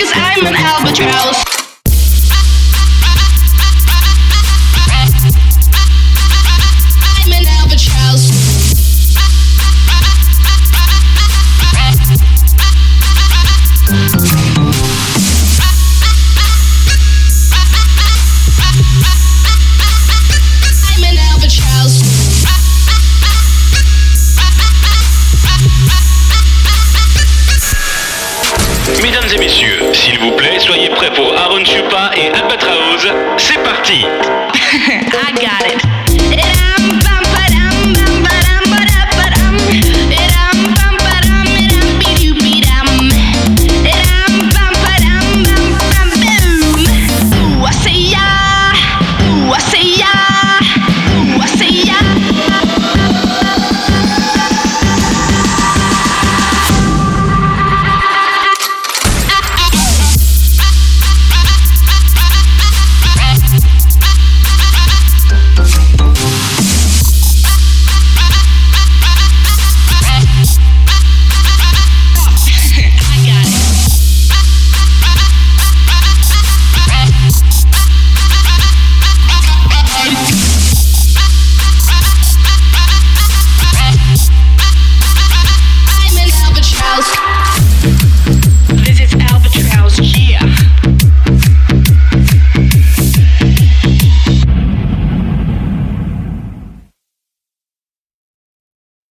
cause I'm an Albatraoz. I'm an Albatraoz. Mesdames et messieurs, S'il vous plaît, soyez prêts pour Aaron Chupa et Albatraoz. C'est parti